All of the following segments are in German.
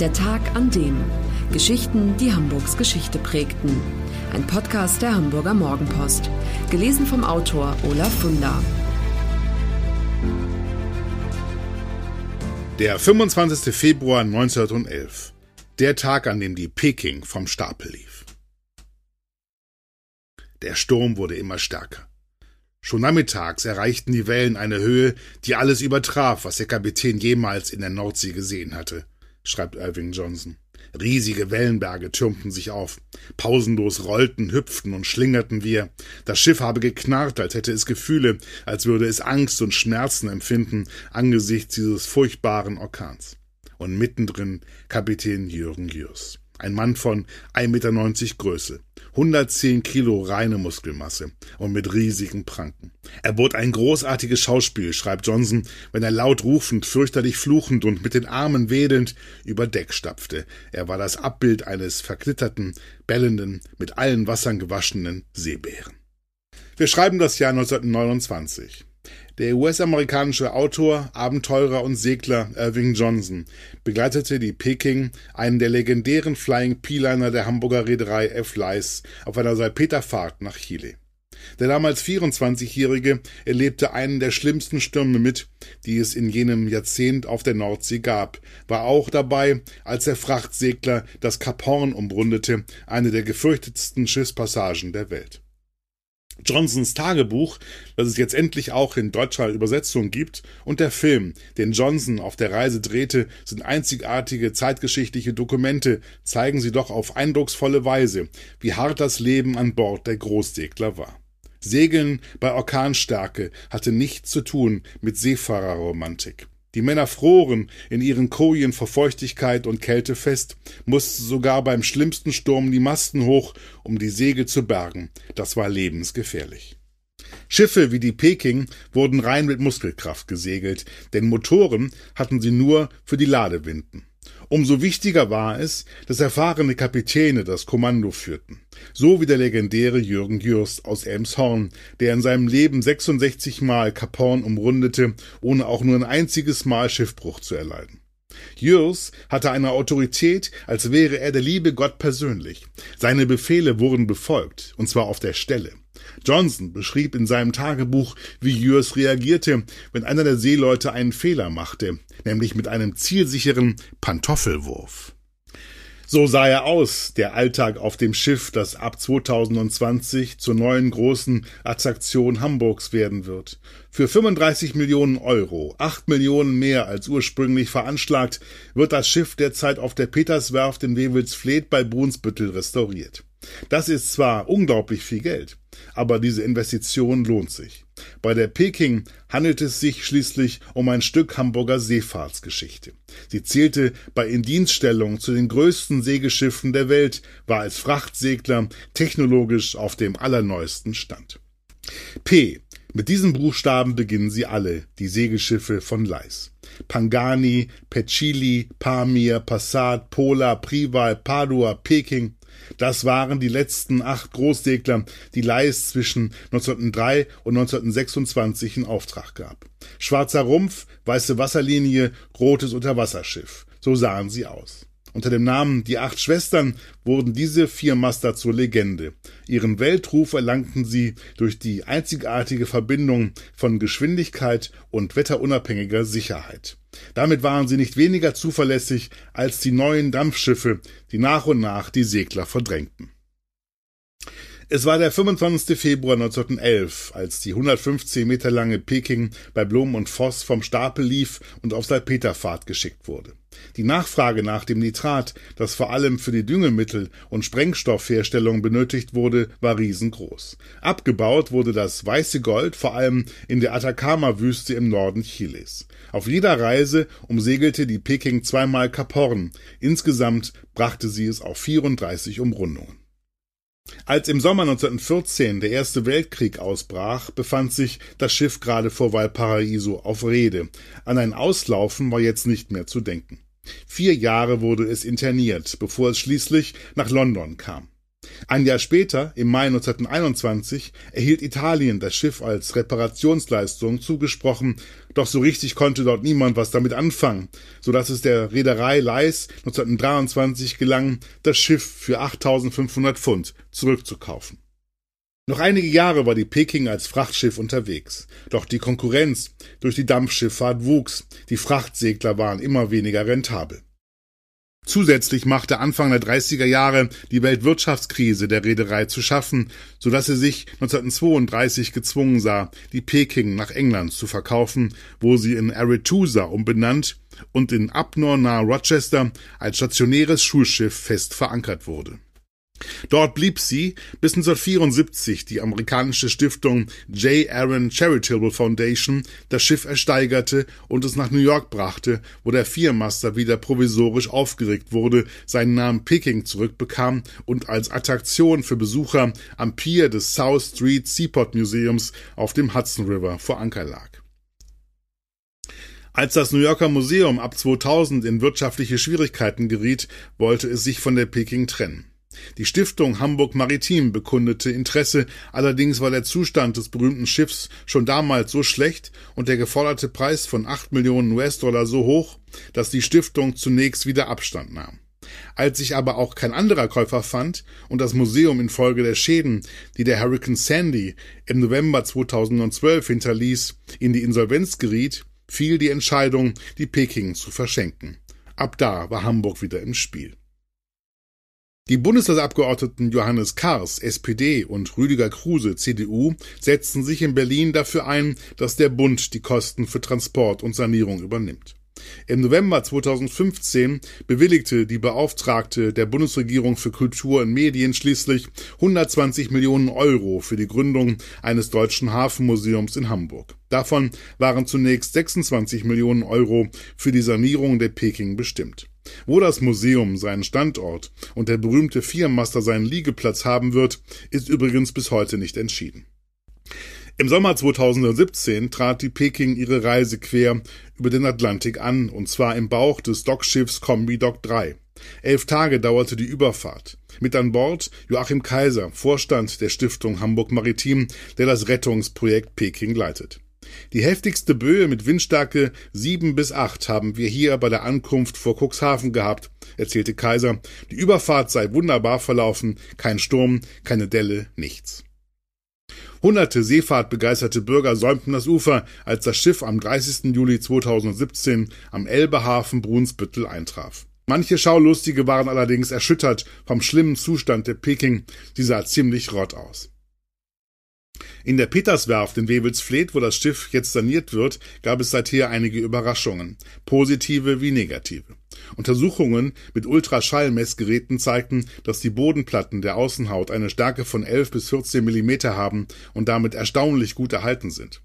Der Tag an dem. Geschichten, die Hamburgs Geschichte prägten. Ein Podcast der Hamburger Morgenpost. Gelesen vom Autor Olaf Funder. Der 25. Februar 1911. Der Tag, an dem die Peking vom Stapel lief. Der Sturm wurde immer stärker. Schon nachmittags erreichten die Wellen eine Höhe, die alles übertraf, was der Kapitän jemals in der Nordsee gesehen hatte, schreibt Irving Johnson. Riesige Wellenberge türmten sich auf. Pausenlos rollten, hüpften und schlingerten wir. Das Schiff habe geknarrt, als hätte es Gefühle, als würde es Angst und Schmerzen empfinden angesichts dieses furchtbaren Orkans. Und mittendrin Kapitän Jürgen Jürs. Ein Mann von 1,90 Meter Größe, 110 Kilo reine Muskelmasse und mit riesigen Pranken. Er bot ein großartiges Schauspiel, schreibt Johnson, wenn er laut rufend, fürchterlich fluchend und mit den Armen wedelnd über Deck stapfte. Er war das Abbild eines verklitterten, bellenden, mit allen Wassern gewaschenen Seebären. Wir schreiben das Jahr 1929. Der US-amerikanische Autor, Abenteurer und Segler Irving Johnson begleitete die Peking, einen der legendären Flying P-Liner der Hamburger Reederei F. Leis, auf einer Salpeterfahrt nach Chile. Der damals 24-Jährige erlebte einen der schlimmsten Stürme mit, die es in jenem Jahrzehnt auf der Nordsee gab, war auch dabei, als der Frachtsegler das Kap Horn umrundete, eine der gefürchtetsten Schiffspassagen der Welt. Johnsons Tagebuch, das es jetzt endlich auch in deutscher Übersetzung gibt, und der Film, den Johnson auf der Reise drehte, sind einzigartige zeitgeschichtliche Dokumente, zeigen sie doch auf eindrucksvolle Weise, wie hart das Leben an Bord der Großsegler war. Segeln bei Orkanstärke hatte nichts zu tun mit Seefahrerromantik. Die Männer froren in ihren Kojen vor Feuchtigkeit und Kälte fest, mussten sogar beim schlimmsten Sturm die Masten hoch, um die Segel zu bergen. Das war lebensgefährlich. Schiffe wie die Peking wurden rein mit Muskelkraft gesegelt, denn Motoren hatten sie nur für die Ladewinden. Umso wichtiger war es, dass erfahrene Kapitäne das Kommando führten, so wie der legendäre Jürgen Jürst aus Elmshorn, der in seinem Leben 66 Mal Kap Horn umrundete, ohne auch nur ein einziges Mal Schiffbruch zu erleiden. Jürs hatte eine Autorität, als wäre er der liebe Gott persönlich. Seine Befehle wurden befolgt, und zwar auf der Stelle. Johnson beschrieb in seinem Tagebuch, wie Jürs reagierte, wenn einer der Seeleute einen Fehler machte, nämlich mit einem zielsicheren Pantoffelwurf. So sah er aus, der Alltag auf dem Schiff, das ab 2020 zur neuen großen Attraktion Hamburgs werden wird. Für 35 Millionen Euro, 8 Millionen mehr als ursprünglich veranschlagt, wird das Schiff derzeit auf der Peterswerft in Wewelsfleth bei Brunsbüttel restauriert. Das ist zwar unglaublich viel Geld, aber diese Investition lohnt sich. Bei der Peking handelt es sich schließlich um ein Stück Hamburger Seefahrtsgeschichte. Sie zählte bei Indienststellung zu den größten Segelschiffen der Welt, war als Frachtsegler technologisch auf dem allerneuesten Stand. P. Mit diesen Buchstaben beginnen sie alle, die Segelschiffe von Leis. Pangani, Pecili, Pamir, Passat, Pola, Prival, Padua, Peking, das waren die letzten acht Großsegler, die Leis zwischen 1903 und 1926 in Auftrag gab. Schwarzer Rumpf, weiße Wasserlinie, rotes Unterwasserschiff. So sahen sie aus. Unter dem Namen Die Acht Schwestern wurden diese vier Master zur Legende. Ihren Weltruf erlangten sie durch die einzigartige Verbindung von Geschwindigkeit und wetterunabhängiger Sicherheit. Damit waren sie nicht weniger zuverlässig als die neuen Dampfschiffe, die nach und nach die Segler verdrängten. Es war der 25. Februar 1911, als die 115 Meter lange Peking bei Blum und Voss vom Stapel lief und auf Salpeterfahrt geschickt wurde. Die Nachfrage nach dem Nitrat, das vor allem für die Düngemittel- und Sprengstoffherstellung benötigt wurde, war riesengroß. Abgebaut wurde das weiße Gold vor allem in der Atacama-Wüste im Norden Chiles. Auf jeder Reise umsegelte die Peking zweimal Kap Horn. Insgesamt brachte sie es auf 34 Umrundungen. Als im Sommer 1914 der Erste Weltkrieg ausbrach, befand sich das Schiff gerade vor Valparaiso auf Rede. An ein Auslaufen war jetzt nicht mehr zu denken. Vier Jahre wurde es interniert, bevor es schließlich nach London kam. Ein Jahr später, im Mai 1921, erhielt Italien das Schiff als Reparationsleistung zugesprochen, doch so richtig konnte dort niemand was damit anfangen, so dass es der Reederei Leis 1923 gelang, das Schiff für 8500 Pfund zurückzukaufen. Noch einige Jahre war die Peking als Frachtschiff unterwegs, doch die Konkurrenz durch die Dampfschifffahrt wuchs, die Frachtsegler waren immer weniger rentabel. Zusätzlich machte Anfang der 30er Jahre die Weltwirtschaftskrise der Reederei zu schaffen, so dass sie sich 1932 gezwungen sah, die Peking nach England zu verkaufen, wo sie in Arethusa umbenannt und in Abnor nahe Rochester als stationäres Schulschiff fest verankert wurde. Dort blieb sie, bis 1974 die amerikanische Stiftung J. Aaron Charitable Foundation das Schiff ersteigerte und es nach New York brachte, wo der Viermaster wieder provisorisch aufgeregt wurde, seinen Namen Peking zurückbekam und als Attraktion für Besucher am Pier des South Street Seaport Museums auf dem Hudson River vor Anker lag. Als das New Yorker Museum ab 2000 in wirtschaftliche Schwierigkeiten geriet, wollte es sich von der Peking trennen. Die Stiftung Hamburg Maritim bekundete Interesse, allerdings war der Zustand des berühmten Schiffs schon damals so schlecht und der geforderte Preis von acht Millionen US-Dollar so hoch, dass die Stiftung zunächst wieder Abstand nahm. Als sich aber auch kein anderer Käufer fand und das Museum infolge der Schäden, die der Hurricane Sandy im November 2012 hinterließ, in die Insolvenz geriet, fiel die Entscheidung, die Peking zu verschenken. Ab da war Hamburg wieder im Spiel. Die Bundestagsabgeordneten Johannes Kars, SPD und Rüdiger Kruse, CDU, setzten sich in Berlin dafür ein, dass der Bund die Kosten für Transport und Sanierung übernimmt. Im November 2015 bewilligte die Beauftragte der Bundesregierung für Kultur und Medien schließlich 120 Millionen Euro für die Gründung eines deutschen Hafenmuseums in Hamburg. Davon waren zunächst 26 Millionen Euro für die Sanierung der Peking bestimmt. Wo das Museum seinen Standort und der berühmte Viermaster seinen Liegeplatz haben wird, ist übrigens bis heute nicht entschieden. Im Sommer 2017 trat die Peking ihre Reise quer über den Atlantik an, und zwar im Bauch des Dockschiffs Kombi Dock 3. Elf Tage dauerte die Überfahrt. Mit an Bord Joachim Kaiser, Vorstand der Stiftung Hamburg Maritim, der das Rettungsprojekt Peking leitet. Die heftigste Böe mit Windstärke sieben bis acht haben wir hier bei der Ankunft vor Cuxhaven gehabt, erzählte Kaiser. Die Überfahrt sei wunderbar verlaufen, kein Sturm, keine Delle, nichts. Hunderte seefahrtbegeisterte Bürger säumten das Ufer, als das Schiff am 30. Juli 2017 am Elbehafen Brunsbüttel eintraf. Manche Schaulustige waren allerdings erschüttert vom schlimmen Zustand der Peking, die sah ziemlich rott aus. In der Peterswerft in Wewelsfleth, wo das Schiff jetzt saniert wird, gab es seither einige Überraschungen, positive wie negative. Untersuchungen mit Ultraschallmessgeräten zeigten, dass die Bodenplatten der Außenhaut eine Stärke von 11 bis 14 Millimeter haben und damit erstaunlich gut erhalten sind.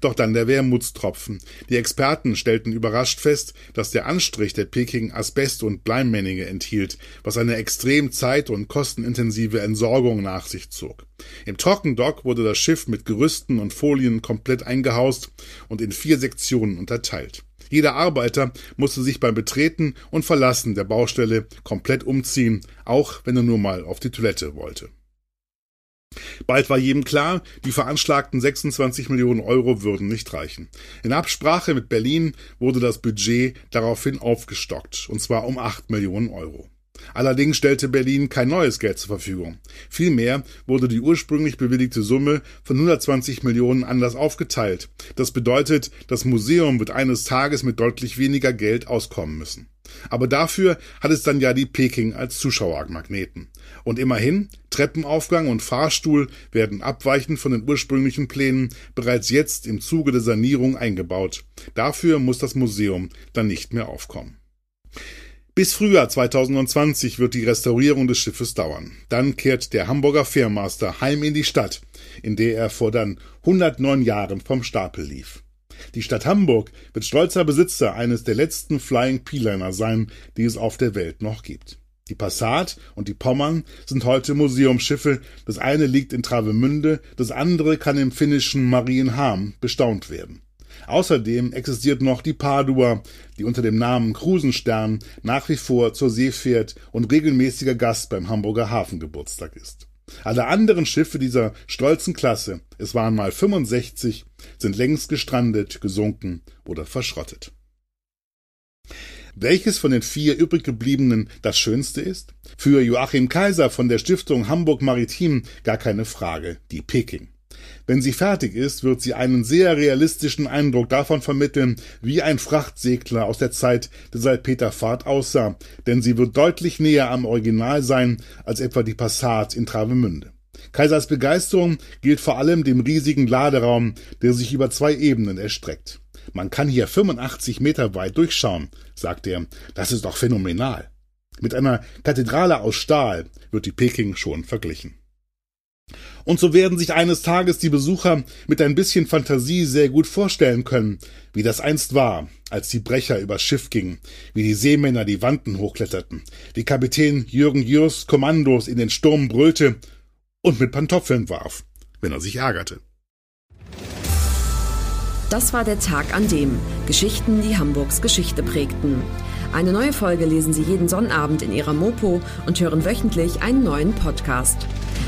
Doch dann der Wermutstropfen. Die Experten stellten überrascht fest, dass der Anstrich der Peking Asbest- und Bleimmänninge enthielt, was eine extrem zeit- und kostenintensive Entsorgung nach sich zog. Im Trockendock wurde das Schiff mit Gerüsten und Folien komplett eingehaust und in vier Sektionen unterteilt. Jeder Arbeiter musste sich beim Betreten und Verlassen der Baustelle komplett umziehen, auch wenn er nur mal auf die Toilette wollte. Bald war jedem klar, die veranschlagten 26 Millionen Euro würden nicht reichen. In Absprache mit Berlin wurde das Budget daraufhin aufgestockt, und zwar um 8 Millionen Euro. Allerdings stellte Berlin kein neues Geld zur Verfügung. Vielmehr wurde die ursprünglich bewilligte Summe von 120 Millionen anders aufgeteilt. Das bedeutet, das Museum wird eines Tages mit deutlich weniger Geld auskommen müssen. Aber dafür hat es dann ja die Peking als Zuschauermagneten. Und immerhin, Treppenaufgang und Fahrstuhl werden abweichend von den ursprünglichen Plänen bereits jetzt im Zuge der Sanierung eingebaut. Dafür muss das Museum dann nicht mehr aufkommen. Bis Frühjahr 2020 wird die Restaurierung des Schiffes dauern. Dann kehrt der Hamburger Fährmaster heim in die Stadt, in der er vor dann 109 Jahren vom Stapel lief. Die Stadt Hamburg wird stolzer Besitzer eines der letzten Flying P-Liner sein, die es auf der Welt noch gibt. Die Passat und die Pommern sind heute Museumsschiffe. Das eine liegt in Travemünde, das andere kann im finnischen Marienham bestaunt werden. Außerdem existiert noch die Padua, die unter dem Namen Krusenstern nach wie vor zur See fährt und regelmäßiger Gast beim Hamburger Hafengeburtstag ist. Alle anderen Schiffe dieser stolzen Klasse, es waren mal 65, sind längst gestrandet, gesunken oder verschrottet. Welches von den vier übrig gebliebenen das schönste ist? Für Joachim Kaiser von der Stiftung Hamburg Maritim gar keine Frage, die Peking. Wenn sie fertig ist, wird sie einen sehr realistischen Eindruck davon vermitteln, wie ein Frachtsegler aus der Zeit der Salpeterfahrt aussah, denn sie wird deutlich näher am Original sein als etwa die Passat in Travemünde. Kaisers Begeisterung gilt vor allem dem riesigen Laderaum, der sich über zwei Ebenen erstreckt. Man kann hier 85 Meter weit durchschauen, sagt er. Das ist doch phänomenal. Mit einer Kathedrale aus Stahl wird die Peking schon verglichen. Und so werden sich eines Tages die Besucher mit ein bisschen Fantasie sehr gut vorstellen können, wie das einst war, als die Brecher übers Schiff gingen, wie die Seemänner die Wanden hochkletterten, wie Kapitän Jürgen Jürs Kommandos in den Sturm brüllte und mit Pantoffeln warf, wenn er sich ärgerte. Das war der Tag an dem Geschichten, die Hamburgs Geschichte prägten. Eine neue Folge lesen Sie jeden Sonnabend in Ihrer Mopo und hören wöchentlich einen neuen Podcast.